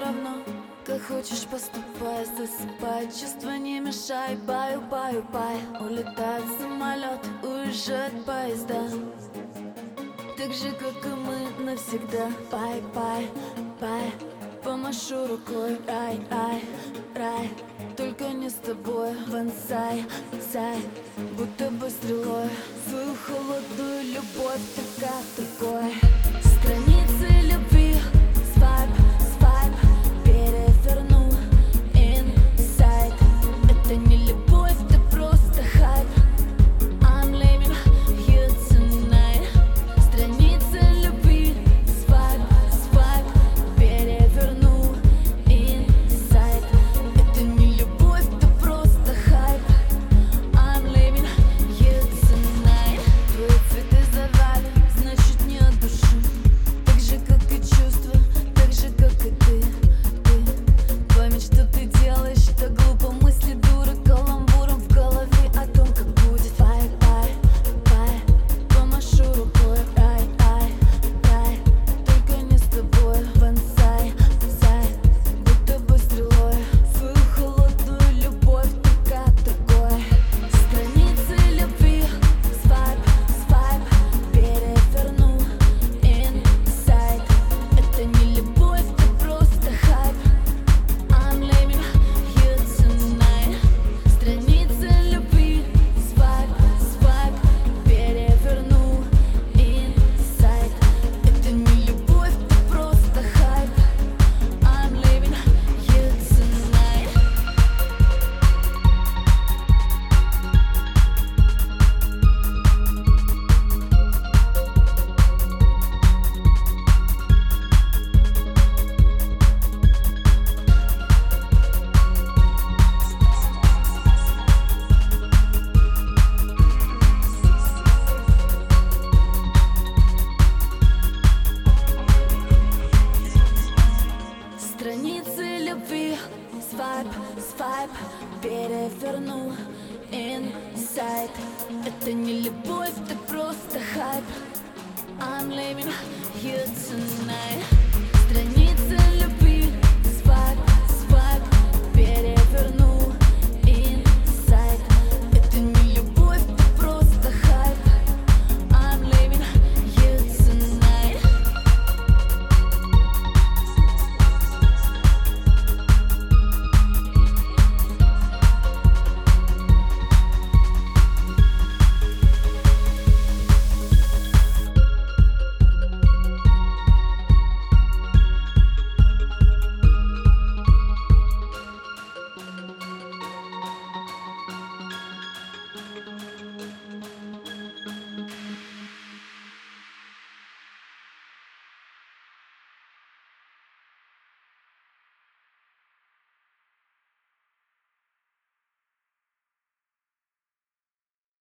равно Как хочешь поступай, засыпай Чувства не мешай, баю, баю, бай Улетает самолет, уезжает поезда. Так же, как и мы навсегда. Бай, бай, бай Помашу рукой, рай, рай, рай. Только не с тобой, вансай, сай. Будто бы стрелой. Свою холодную любовь. Так другой Свайп, свайп Переверну Инсайд Это не любовь, это просто хайп. I'm leaving you tonight